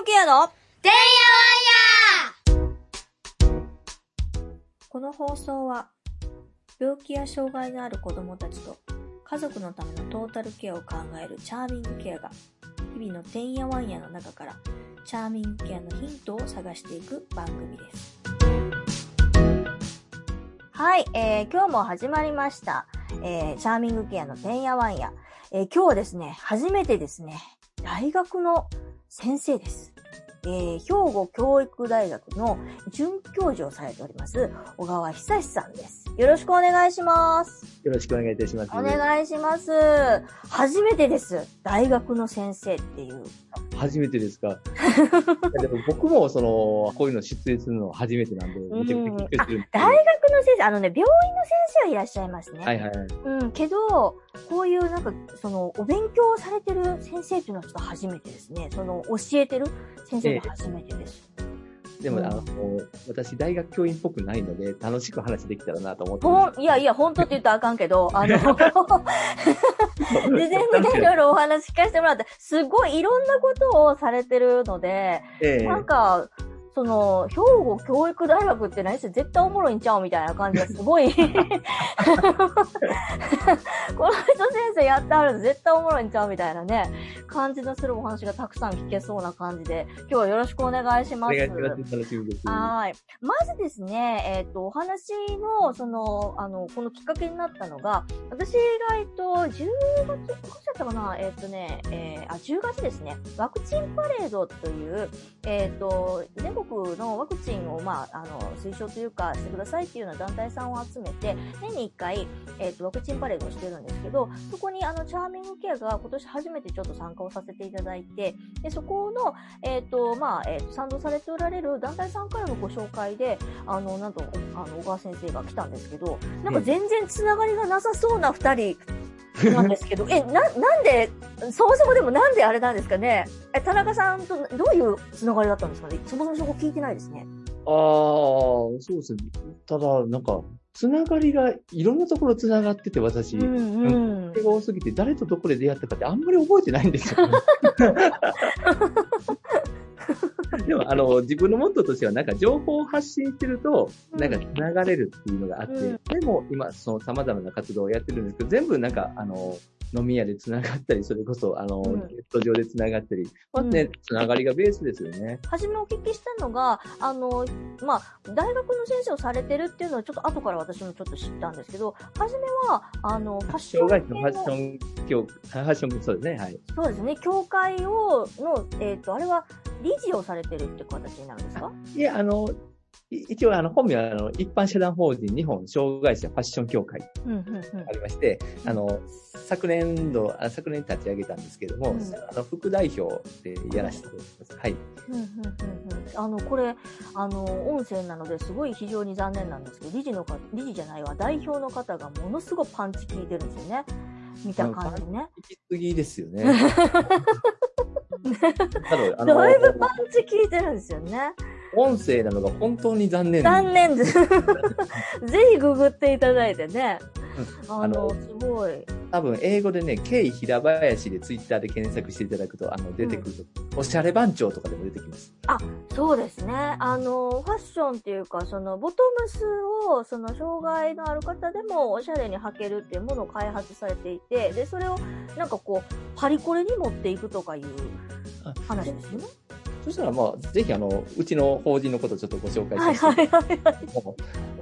グケアのてんやわんやこの放送は病気や障害のある子供たちと家族のためのトータルケアを考えるチャーミングケアが日々のてんやわんやの中からチャーミングケアのヒントを探していく番組です。はい、えー、今日も始まりました。えー、チャーミングケアのてんやわんや。えー、今日はですね、初めてですね、大学の先生です。えー、兵庫教育大学の准教授をされております、小川久志さんです。よろしくお願いします。よろしくお願いいたします。お願いします。初めてです。大学の先生っていう。初めてですか？でも僕もその、こういうの出演するのは初めてなんで、めちゃくちゃ緊張してるんですけど大学の先生、あのね、病院の先生はいらっしゃいますね。はいはいはい。うん、けど、こういうなんか、その、お勉強をされてる先生っていうのはちょっと初めてですね。その、教えてる先生が初めてです。でも、うんあの、私、大学教員っぽくないので、楽しく話できたらなと思っていやいや、本当って言ったらあかんけど、あの、事前にね、いろいろお話聞かせてもらって、すごいいろんなことをされてるので、ええ。なんか、その、兵庫教育大学って何せ絶対おもろいんちゃうみたいな感じがすごい。この人先生やってはるの絶対おもろいんちゃうみたいなね、感じのするお話がたくさん聞けそうな感じで、今日はよろしくお願いしおます。願いします。楽しみです。はい。まずですね、えっ、と、お話の、その、あの、このきっかけになったのが、私が、えっと、10月、何月だったかな？えっ、とね、えーあ、10月ですね、ワクチンパレードという、えっ、と、全国のワクチンを、まあ、あの、推奨というか、してくださいっていうような団体さんを集めて、年に1回、えっ、と、ワクチンパレードをしてるんですけど、そこに、あの、チャーミングケアが今年初めてちょっと参加をさせていただいて、で、そこの、えっ、と、まあ、えっ、と、賛同されておられる団体さんからのご紹介で、あの、なんと、あの、小川先生が来たんですけど、なんか全然つながりがなさそうな二人なんですけど、え、な、なんで、そもそもでもなんであれなんですかね？え、田中さんとどういうつながりだったんですかね？そもそもそこ聞いてないですね。ああ、そうですね。ただ、なんか、つながりが、いろんなところつながってて、私。うんうん。手が多すぎて、誰とどこで出会ったかってあんまり覚えてないんですよ、ね。でも、あの、自分のモットーとしては、なんか情報を発信してると、なんか繋がれるっていうのがあって、うん。でも今、その様々な活動をやってるんですけど、全部なんか、あの、飲み屋で繋がったり、それこそ、あの、うん。ネット上で繋がったり、まずね、うん繋がりがベースですよね。はじめお聞きしたのが、あの、まあ、大学の先生をされてるっていうのはちょっと後から私もちょっと知ったんですけど、はじめは、あの、ファッション系障害者のファッシの、ョン協、ファッション、そうですね、はい。そうですね、協会を、の、えっ、と、あれは理事をされてるって形になるんですか？いや、あの、い一応、あの、本名は、あの、一般社団法人日本障害者ファッション協会うん、うん、うんあ。りまして、あの、昨年度、あ昨年立ち上げたんですけども、うんあの副代表でやらせていただきます。はい。うんうんうんうんあの、これ、あの、音声なのですごい非常に残念なんですけど、理事の方、理事じゃないわ、代表の方がものすごくパンチ効いてるんですよね。見た感じね。行き過ぎですよね。だいぶパンチ効いてるんですよね。音声なのが本当に残念残念です。ぜひググっていただいてね。ああの、のすごい。多分、英語でね、ケイ平林でツイッターで検索していただくと、あの、出てくると、おしゃれ番長とかでも出てきます。そうですね。あの、ファッションっていうか、その、ボトムスを、その、障害のある方でもおしゃれに履けるっていうものを開発されていて、で、それを、なんかこう、パリコレに持っていくとかいう話ですよね。そしたら、まあ、ぜひ、あの、うちの法人のことをちょっとご紹介はいさせていただきます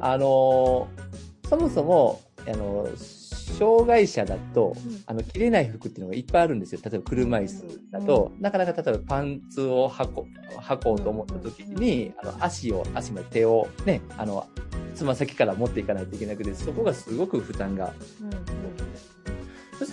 あのーそもそも、あの障害者だと、うん。あの、着れない服っていうのがいっぱいあるんですよ。例えば車椅子だと、なかなか例えばパンツを履こう、履こうと思った時に、あの、足を、足まで手をね、あの、つま先から持っていかないといけなくて、そこがすごく負担が。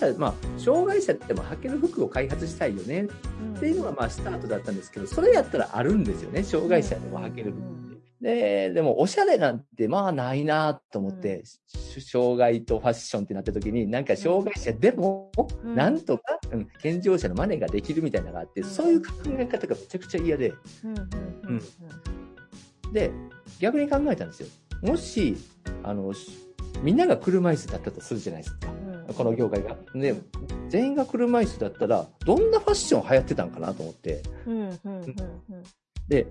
したら、まあ、障害者っても履ける服を開発したいよね。うん。っていうのが、まあ、スタートだったんですけど、それやったらあるんですよね。障害者でも履ける服って。で、でも、おしゃれなんて、まあ、ないなと思って、し障害とファッションってなった時に、なんか、障害者でも、うん。なんとか、うん、健常者の真似ができるみたいなのがあって、うん。そういう考え方がめちゃくちゃ嫌で、うん。で、逆に考えたんですよ。もし、あの、しみんなが車椅子だったとするじゃないですか。うんこの業界が。で、全員が車椅子だったら、どんなファッション流行ってたんかなと思って。うん、うん、うん、で、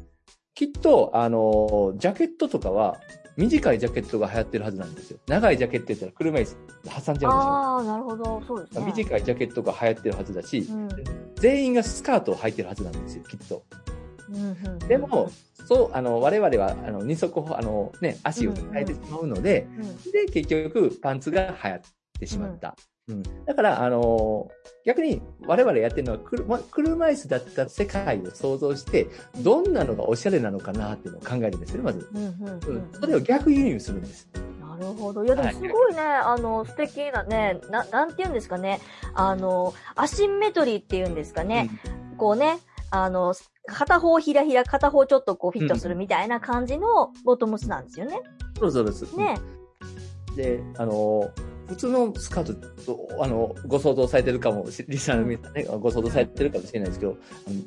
きっと、あの、ジャケットとかは、短いジャケットが流行ってるはずなんですよ。長いジャケットやったら車椅子挟んじゃうんですよ。ああ、なるほど。そうですね。短いジャケットが流行ってるはずだし、うん。全員がスカートを履いてるはずなんですよ、きっと。うんうんでも、そう、あの、我々は、あの、二足歩、あの、ね、足を変えてしまうので、うんで、結局、パンツが流行ってしまった。うん。だから、あの逆に、我々やってるのは、車車椅子だった世界を想像して、どんなのがおしゃれなのかなっていうのを考えるんですよね、まず。うんうんうんうん。それを逆輸入するんです。なるほど。いや、でもすごいね、あの、素敵なね、な、なんて言うんですかね。あの、アシンメトリーっていうんですかね。こうね、あの、片方ひらひら、片方ちょっとこうフィットするみたいな感じのボトムスなんですよね。そうそうです。ね。で、あの、普通のスカートと、あの、ご想像されてるかもし、リスナーの皆さんね、ご想像されてるかもしれないですけど、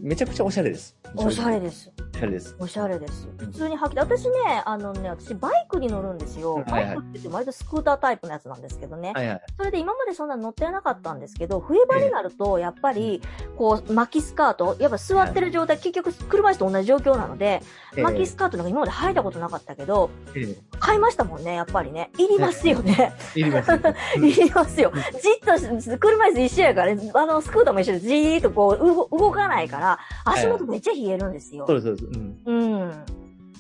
めちゃくちゃおしゃれです。おしゃれでです。す。おしゃれです。おしゃれです。普通に履き、私ね、あのね、私バイクに乗るんですよ。バイクって言って割とスクータータイプのやつなんですけどね。はいはい。それで今までそんなの乗ってなかったんですけど、冬場になると、やっぱり、こう、巻きスカート、やっぱ座ってる状態、結局車椅子と同じ状況なので、巻きスカートなんか今まで履いたことなかったけど、ええ買いましたもんね、やっぱりね。いりますよね。いります。いりますよ。じっとし、車椅子一緒やから、ね、あの、スクーターも一緒でじーっとこう、動動かないから、足元めっちゃ冷えるんですよ。そうです、そうです。うん。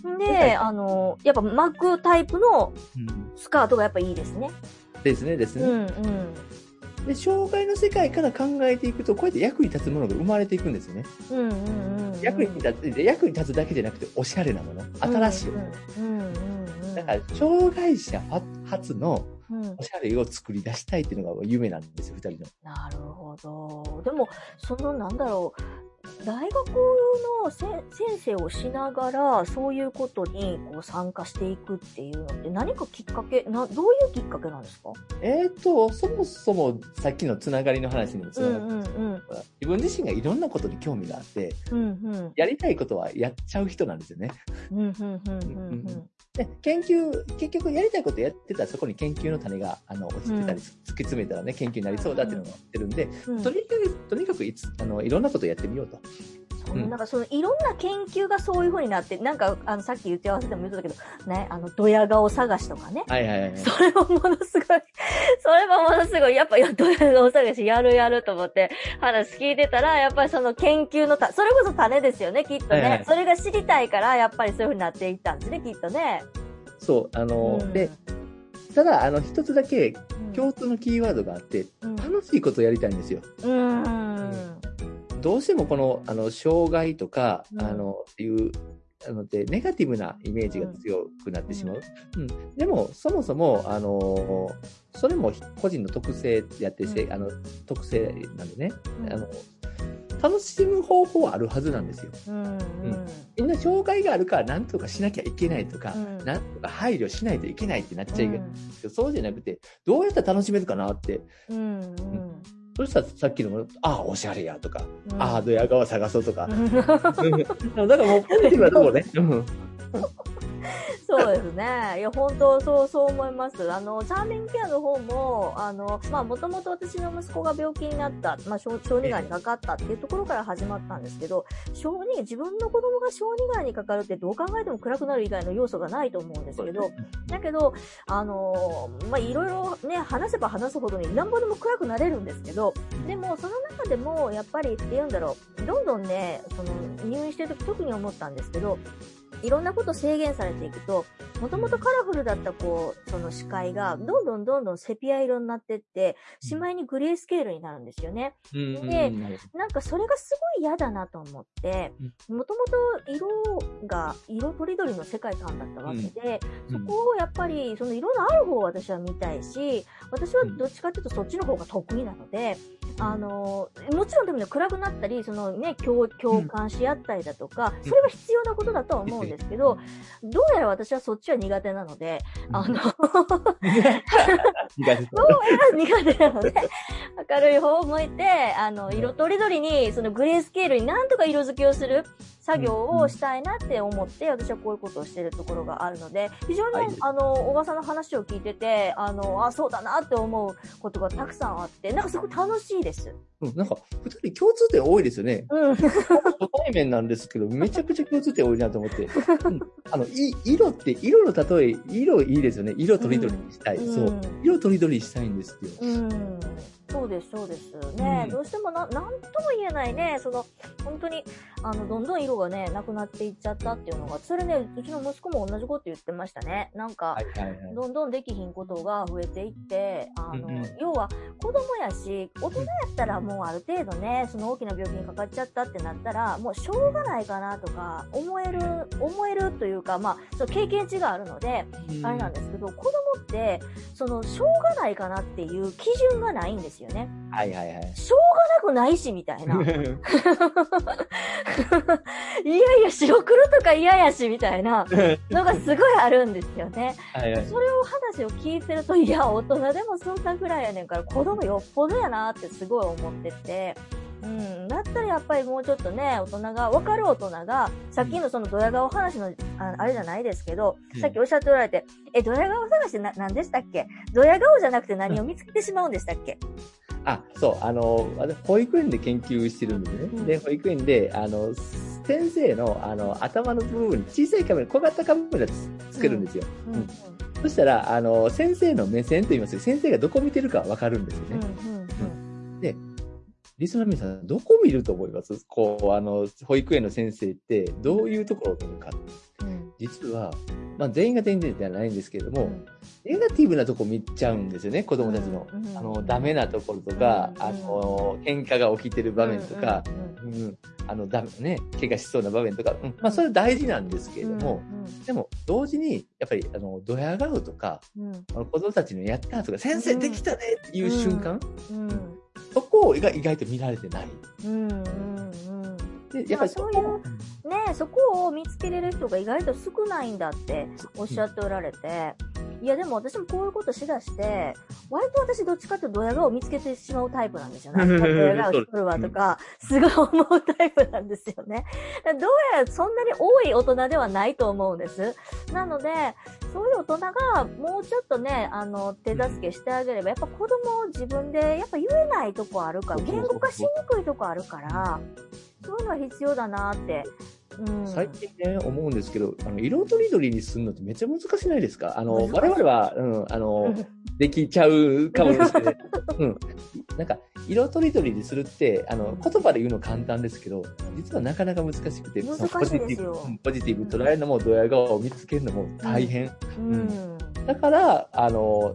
うん。で、あの、やっぱ巻くタイプのうんスカートがやっぱいいですね。ですね、ですうん、ね。うん。で、障害の世界から考えていくと、こうやって役に立つものが生まれていくんですよね。うん、うん、うん。役に立つ、で役に立つだけじゃなくて、おしゃれなもの、新しいもの。うん、うん、うんうん。だから、障害者初のうんおしゃれを作り出したいっていうのが夢なんですよ、二人の。なるほど。でも、その、なんだろう。大学のせ先生をしながら、そういうことにこう参加していくっていうのって何かきっかけ、な、どういうきっかけなんですか？えーと、そもそもさっきのつながりの話にもつながる、うんうん自分自身がいろんなことに興味があって、うん。うんうん。やりたいことはやっちゃう人なんですよね。うんうんうんうんで、研究、結局やりたいことやってたらそこに研究の種が、あの、落ちてたり、突き詰めたらね、研究になりそうだっていうのが言ってるんで、うんうん。とにかく、とにかくいつ、あの、いろんなことやってみようと。そうなんかそのいろんな研究がそういう風になって、なんかあのさっき言って合わせても言ってたけど、ね、あのドヤ顔探しとかね。はいはいはい。それもものすごい、それもものすごい、やっぱ、ドヤ顔探しやるやると思って話聞いてたら、やっぱりその研究のた、それこそ種ですよね、きっとね。はいはいそれが知りたいから、やっぱりそういう風になっていったんですね、きっとね。そう、あの、うんで、ただ、あの、一つだけうん共通のキーワードがあって、うん楽しいことをやりたいんですよ。うん。どうしてもこの、あの、障害とか、うんあの、っていう、あので、ネガティブなイメージが強くなってしまう。うん。でも、そもそも、あの、それも個人の特性でやってせ、うんあの、特性なんでね、うんあの、楽しむ方法はあるはずなんですよ。うん。うん。みんな障害があるから何とかしなきゃいけないとか、うん何とか配慮しないといけないってなっちゃいけない。うんそうじゃなくて、どうやったら楽しめるかなって。うん。うん。そしたらさっきの、ああ、おしゃれやとか、うんああ、ドヤ顔探そうとか。うんだからもうポジティブなとこね。そうですね。いや、本当、そう、そう思います。あの、チャーミングケアの方も、あの、まあ、もともと私の息子が病気になった、まあ、小小児がんにかかったっていうところから始まったんですけど、小児、自分の子供が小児がんにかかるってどう考えても暗くなる以外の要素がないと思うんですけど、だけど、あのまあ、いろいろね、話せば話すほどになんぼでも暗くなれるんですけど、でも、その中でも、やっぱり、って言うんだろう、どんどんね、その、入院してる時特に思ったんですけど、いろんなこと制限されていくと、もともとカラフルだったこう、その視界が、どんどんどんどんセピア色になってって、しまいにグレースケールになるんですよね。うん。でなんかそれがすごい嫌だなと思って、もともと色が、色とりどりの世界観だったわけで、うん。そこをやっぱり、その色のある方を私は見たいし、私はどっちかっていうとそっちの方が得意なので、あの、もちろんでもね、暗くなったり、そのね、共共感し合ったりだとか、それは必要なことだとは思うんですけど、どうやら私はそっちは苦手なので、あの、苦手。どうやら苦手なので、明るい方を向いて、あの、色とりどりに、そのグレースケールになんとか色付けをする。作業をしたいなって思って、私はこういうことをしてるところがあるので、非常に、はいあの、小川さんの話を聞いてて、あの、あ、そうだなって思うことがたくさんあって、なんかすごく楽しいです。うん、なんか、二人共通点多いですよね。うん。初対面なんですけど、めちゃくちゃ共通点多いなと思って。うん、あの、い、色って、色の例え、色いいですよね。色とりどりにしたい。うんそう。色とりどりしたいんですよ。うん。そうです、そうです。ね、うんどうしてもな、なんとも言えないね、その、本当に、あの、どんどん色がね、なくなっていっちゃったっていうのが、それね、うちの息子も同じこと言ってましたね。なんか、はいはいはい。どんどんできひんことが増えていって、あの、うんうん要は子供やし、大人やったらもうある程度ね、その大きな病気にかかっちゃったってなったら、もうしょうがないかなとか、思える、思えるというか、まあ、その経験値があるので、うんあれなんですけど、子供って、その、しょうがないかなっていう基準がないんですよね。はいはいはい。しょうがなくないし、みたいな。いやいや、白黒とか嫌やし、みたいなのがすごいあるんですよね。はいはい。それを話を聞いてると、いや、大人でもそんなぐらいやねんから、子供よっぽどやなってすごい思ってて、うん、だったらやっぱりもうちょっとね、大人が、わかる大人が、さっきのそのドヤ顔話の、ああれじゃないですけど、うんさっきおっしゃっておられて、え、ドヤ顔探してな、何でしたっけ？ドヤ顔じゃなくて何を見つけてしまうんでしたっけ？あ、そう、あの、私保育園で研究してるんですね。うんで、保育園で、あの、先生の、あの、頭の部分に小さいカメラ、小型カメラつつけるんですよ。うん、うん、そしたら、あの、先生の目線と言いますよ。先生がどこ見てるかわかるんですようん、ね。うん、で、リスナーの皆さん、どこ見ると思います？こう、あの、保育園の先生って、どういうところを見るか。うん、実は、まあ、全員が全員ではないんですけれども、うん、ネガティブなとこ見ちゃうんですよね、子供たちの。あの、ダメなところとか、うん。あの、喧嘩が起きてる場面とか、うん、うん、あの、ダメね、怪我しそうな場面とか、うん、まあ、それ大事なんですけれども、でも、同時に、やっぱり、あの、ドヤ顔とか、あの子供たちのやったとか、先生できたねっていう瞬間、うん、そこが意外と見られてない。うん。で、やっぱりそこまあそうねそこを見つけれる人が意外と少ないんだっておっしゃっておられて、いやでも私もこういうことしだして、割と私どっちかっていうとドヤ顔を見つけてしまうタイプなんですよね。ドヤ顔しとるわとか、すごい思うタイプなんですよね。どうやらそんなに多い大人ではないと思うんです。なので、そういう大人がもうちょっとね、あの、手助けしてあげれば、やっぱ子供を自分でやっぱ言えないとこあるから、言語化しにくいとこあるから、そういうのは必要だなって。うん。最近ね、思うんですけど、あの、色とりどりにするのってめっちゃ難しないですか？あの、我々は、うん、あの、できちゃうかもですけど、うん。なんか、色とりどりにするって、あの、言葉で言うの簡単ですけど、実はなかなか難しくて、難しいポジティブポジティブ捉えるのも、ドヤ顔を見つけるのも大変。うん。だから、あの、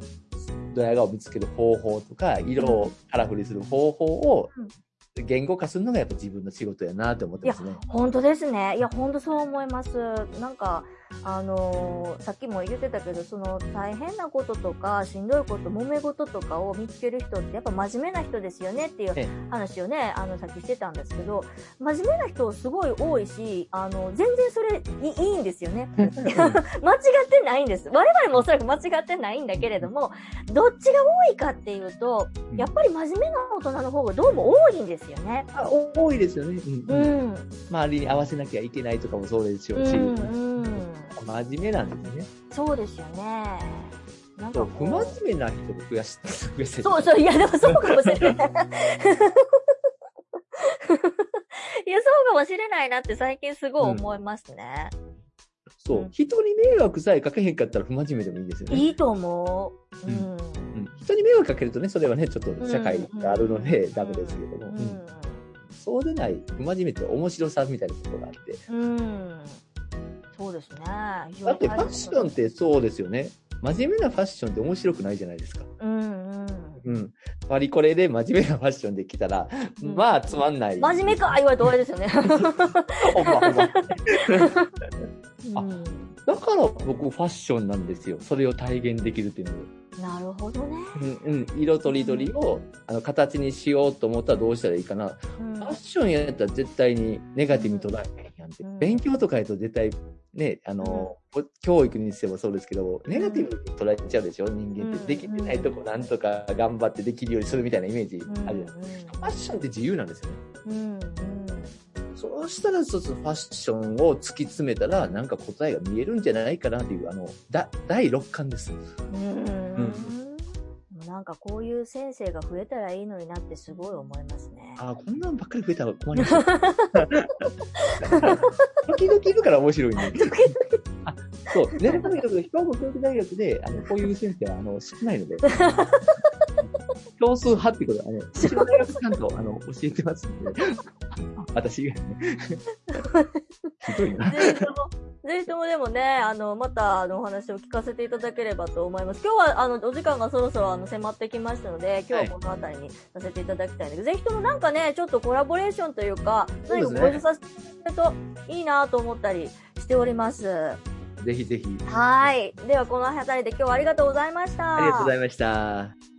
ドヤ顔を見つける方法とか、色をカラフルにする方法をうん言語化するのがやっぱ自分の仕事やなって思ってますね。本当ですね。いや、本当そう思います。なんか、あのーさっきも言ってたけど、その大変なこととか、しんどいこと、揉め事とかを見つける人って、やっぱ真面目な人ですよねっていうええ話をね、あの、さっきしてたんですけど、真面目な人すごい多いし、あの、全然それいいいいんですよね。間違ってないんです。我々もおそらく間違ってないんだけれども、どっちが多いかっていうと、やっぱり真面目な大人の方がどうも多いんですよね。あ多いですよね。うんううんん。周りに合わせなきゃいけないとかもそうでしょうし、うん、うん。真面目なんですよね。そうですよね。なんそう不かこう真面目な人を増やし、てそうそう、いや、でもそうかもしれない。いや、そうかもしれないなって最近すごい思いますね。そううん人に迷惑さえかけへんかったら不真面目でもいいですよね。いいと思う。う。うんうん人に迷惑かけるとね、それはね、ちょっと社会があるのでうんダメですけども、ううんそうでない不真面目って面白さみたいなところがあって。ん。うん。そうですね。だってファッションってそうですよね。真面目なファッションって面白くないじゃないですか。うんうん。うん。パリコレで真面目なファッションで来たら、うんまあつまんない。真面目か言われて終わりですよね。ほんまほんま。あうんだから僕ファッションなんですよ。それを体現できるっていうので。なるほどね。うんうん。色とりどりをあの形にしようと思ったらどうしたらいいかな。うんファッションやったら絶対にネガティブに捉えへんやんって。うん勉強とかやと絶対ね、あの、教育にしてもそうですけど、ネガティブに捉えちゃうでしょ？人間って。うんできてないとこなんとか頑張ってできるようにするみたいなイメージうんあるじゃないですか。ファッションって自由なんですよね。うんうんそうしたら、そうそうファッションを突き詰めたら、なんか答えが見えるんじゃないかなっていう、あの、だ、第6巻です。うーん。なんかこういう先生が増えたらいいのになってすごい思いますね。ああ、こんなんばっかり増えたら困ります。時々いるから面白いね。あ、そう。ね、とにかく、兵庫教育大学で、あの、こういう先生は、あの、少ないので。少数派ってことはね、うちの大学ちゃんと、あの、教えてますんで。私以外ね。ひどいな。ぜひとも、でもね、あの、また、あの、お話を聞かせていただければと思います。今日は、あの、お時間がそろそろ、あの、迫ってきましたので、今日はこの辺りにさせていただきたいんだけど、ぜひともなんかね、ちょっとコラボレーションというか、何かご一緒させていただくといいなと思ったりしております。ぜひぜひ。はい。では、この辺りで今日はありがとうございました。ありがとうございました。